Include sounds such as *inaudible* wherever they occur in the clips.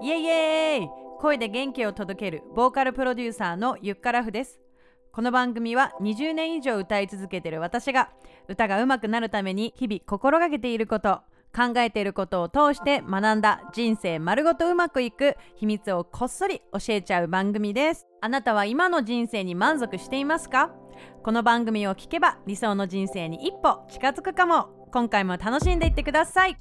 イエイエイ声で元気を届けるボーカルプロデューサーのゆっからふです。この番組は20年以上歌い続けてる私が歌が上手くなるために日々心がけていること考えていることを通して学んだ人生丸ごとうまくいく秘密をこっそり教えちゃう番組です。あなたは今の人生に満足していますか？この番組を聞けば理想の人生に一歩近づくかも。今回も楽しんでいってください。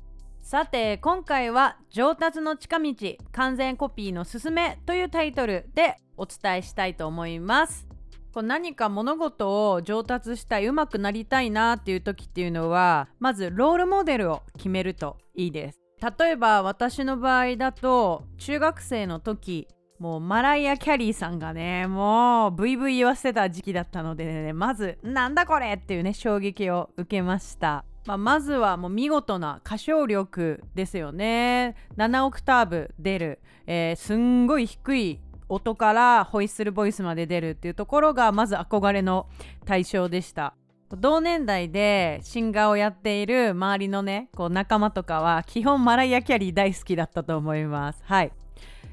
さて今回は「上達の近道完全コピーのすすめ」というタイトルでお伝えしたいと思います。こう何か物事を上達したい上手くなりたいなっていう時っていうのはまずロールモデルを決めるといいです。例えば私の場合だと中学生の時もうマライア・キャリーさんがねもうブイブイ言わせてた時期だったのでねまずなんだこれっていうね衝撃を受けました。まあ、まずはもう見事な歌唱力ですよね。7オクターブ出る、えー、すんごい低い音からホイッスルボイスまで出るっていうところがまず憧れの対象でした。同年代でシンガーをやっている周りのねこう仲間とかは基本マライア・キャリー大好きだったと思います。はい。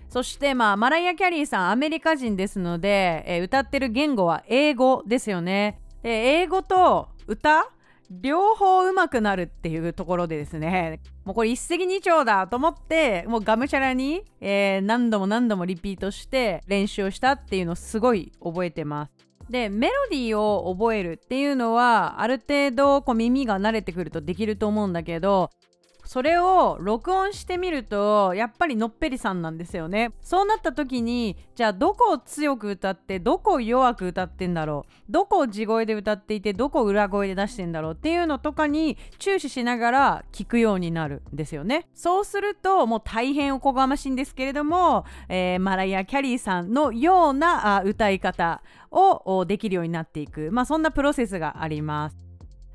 そしてまあマライア・キャリーさんアメリカ人ですので、えー、歌ってる言語は英語ですよね。で英語と歌両方上手くなるっていうところでですねもうこれ一石二鳥だと思ってもうがむしゃらに、えー、何度も何度もリピートして練習をしたっていうのをすごい覚えてます。でメロディーを覚えるっていうのはある程度こう耳が慣れてくるとできると思うんだけどそれを録音してみるとやっぱりのっぺりさんなんですよね。そうなった時にじゃあどこを強く歌ってどこを弱く歌ってんだろう。どこを地声で歌っていてどこを裏声で出してんだろう。っていうのとかに注視しながら聞くようになるんですよね。そうするともう大変おこがましいんですけれども、えー、マライア・キャリーさんのようなあ歌い方をできるようになっていく。まあそんなプロセスがあります。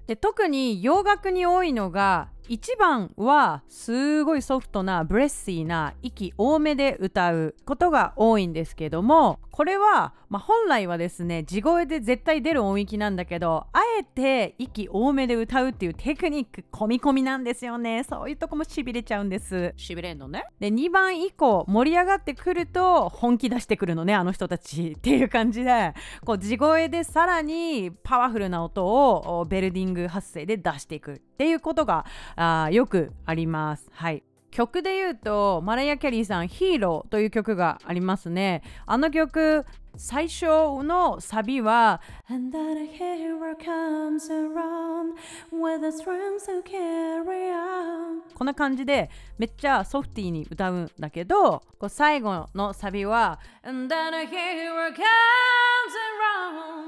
で特に洋楽に多いのが1番はすごいソフトなブレッシーな息多めで歌うことが多いんですけどもこれは、まあ、本来はですね地声で絶対出る音域なんだけどあえて息多めで歌うっていうテクニック込み込みなんですよね。そういうとこもしびれちゃうんです。しびれんのね。で2番以降盛り上がってくると本気出してくるのねあの人たちっていう感じで。こう地声でさらにパワフルな音をベルディング発声で出していくっていうことがあよくあります。はい。曲で言うとマライア・キャリーさん「ヒーロー」という曲がありますね。あの曲最初のサビは「And that a hero comes around with the strength to carry on」こんな感じでめっちゃソフティーに歌うんだけどこう最後のサビは「And that a hero comes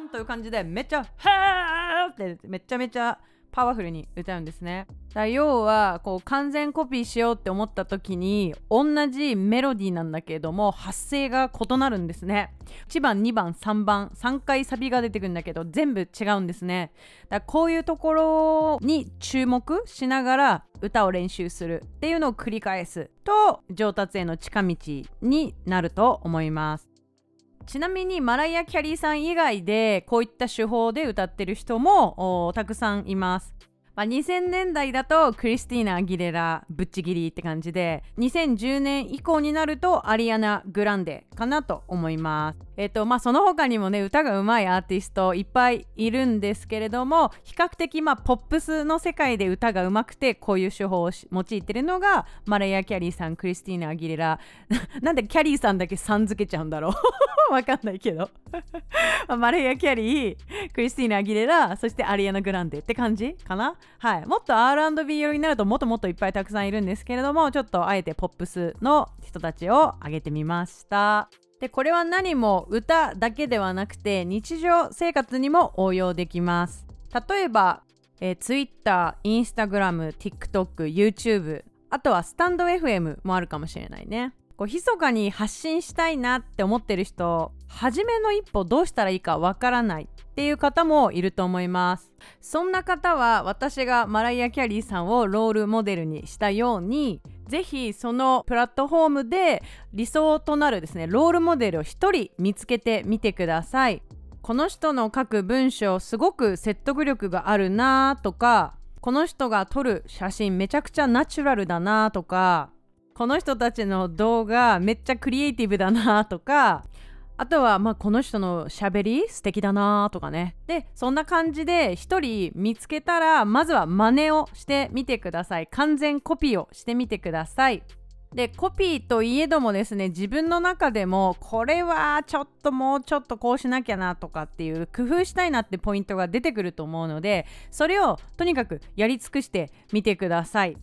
around」という感じでめっちゃ「はーってめちゃめちゃパワフルに歌うんですね。だ要はこう完全コピーしようって思った時に同じメロディーなんだけども発声が異なるんですね。1番2番3番3回サビが出てくるんだけど全部違うんですね。だこういうところに注目しながら歌を練習するっていうのを繰り返すと上達への近道になると思います。ちなみにマライア・キャリーさん以外でこういった手法で歌ってる人もたくさんいます。まあ、2000年代だとクリスティーナ・アギレラぶっちぎりって感じで2010年以降になるとアリアナ・グランデかなと思いますえっ、とまあその他にもね歌が上手いアーティストいっぱいいるんですけれども比較的まあポップスの世界で歌が上手くてこういう手法を用いてるのがマライア・キャリーさんクリスティーナ・アギレラ *laughs* なんでキャリーさんだけさん付けちゃうんだろう？*laughs* わかんないけど *laughs* マレイア・キャリー、クリスティーナ・アギレラ、そしてアリアナ・グランデって感じかな？はい。もっと R&B 寄りになるともっともっといっぱいたくさんいるんですけれども、ちょっとあえてポップスの人たちを挙げてみました。で、これは何も歌だけではなくて日常生活にも応用できます。例えば、えー、Twitter、Instagram、TikTok、YouTube、あとはスタンド FM もあるかもしれないね。こう密かに発信したいなって思ってる人初めの一歩どうしたらいいかわからないっていう方もいると思います。そんな方は私がマライア・キャリーさんをロールモデルにしたようにぜひそのプラットフォームで理想となるですねロールモデルを1人見つけてみてください。この人の書く文章すごく説得力があるなとかこの人が撮る写真めちゃくちゃナチュラルだなとかこの人たちの動画めっちゃクリエイティブだなとかあとはまあこの人のしゃべり素敵だなとかね。でそんな感じで1人見つけたらまずは真似をしてみてください。完全コピーをしてみてください。でコピーといえどもですね自分の中でもこれはちょっともうちょっとこうしなきゃなとかっていう工夫したいなってポイントが出てくると思うのでそれをとにかくやり尽くしてみてください。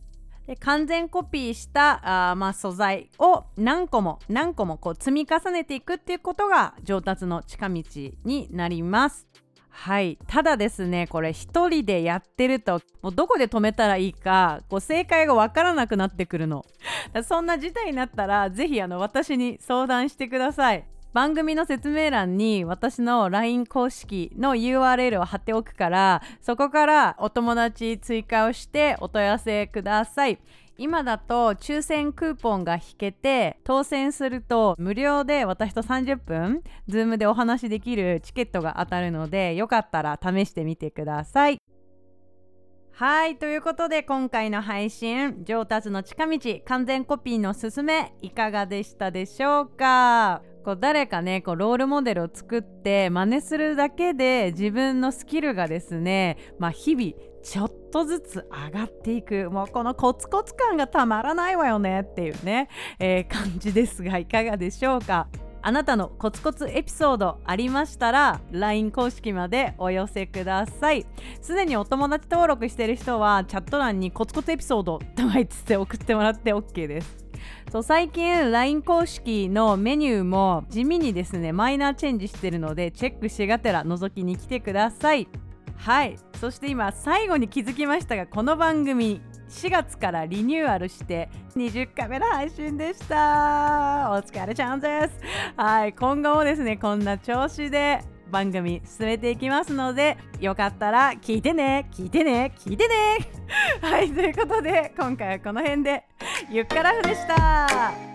で完全コピーしたあ、まあ、素材を何個も何個もこう積み重ねていくっていうことが上達の近道になります。はい。ただですねこれ一人でやってるともうどこで止めたらいいかこう正解がわからなくなってくるの。*laughs* そんな事態になったら是非私に相談してください。番組の説明欄に私の LINE 公式の URL を貼っておくからそこからお友達追加をしてお問い合わせください。今だと抽選クーポンが引けて当選すると無料で私と30分 Zoom でお話しできるチケットが当たるのでよかったら試してみてください。はいということで今回の配信上達の近道完全コピーのすすめいかがでしたでしょうか？こう誰かねこうロールモデルを作って真似するだけで自分のスキルがですね、まあ、日々ちょっとずつ上がっていく。もうこのコツコツ感がたまらないわよねっていうね、えー、感じですがいかがでしょうか？あなたのコツコツエピソードありましたら LINE 公式までお寄せください。すでにお友達登録してる人はチャット欄にコツコツエピソードと言って送ってもらって OK です。そう最近 LINE 公式のメニューも地味にですねマイナーチェンジしてるのでチェックしがてら覗きに来てください。はい。そして今最後に気づきましたがこの番組4月からリニューアルして20回目の配信でした。お疲れちゃんです。はい。今後もですねこんな調子で番組進めていきますのでよかったら聞いてね聞いてね聞いてね。*laughs* はいということで今回はこの辺で。ゆっからふでした。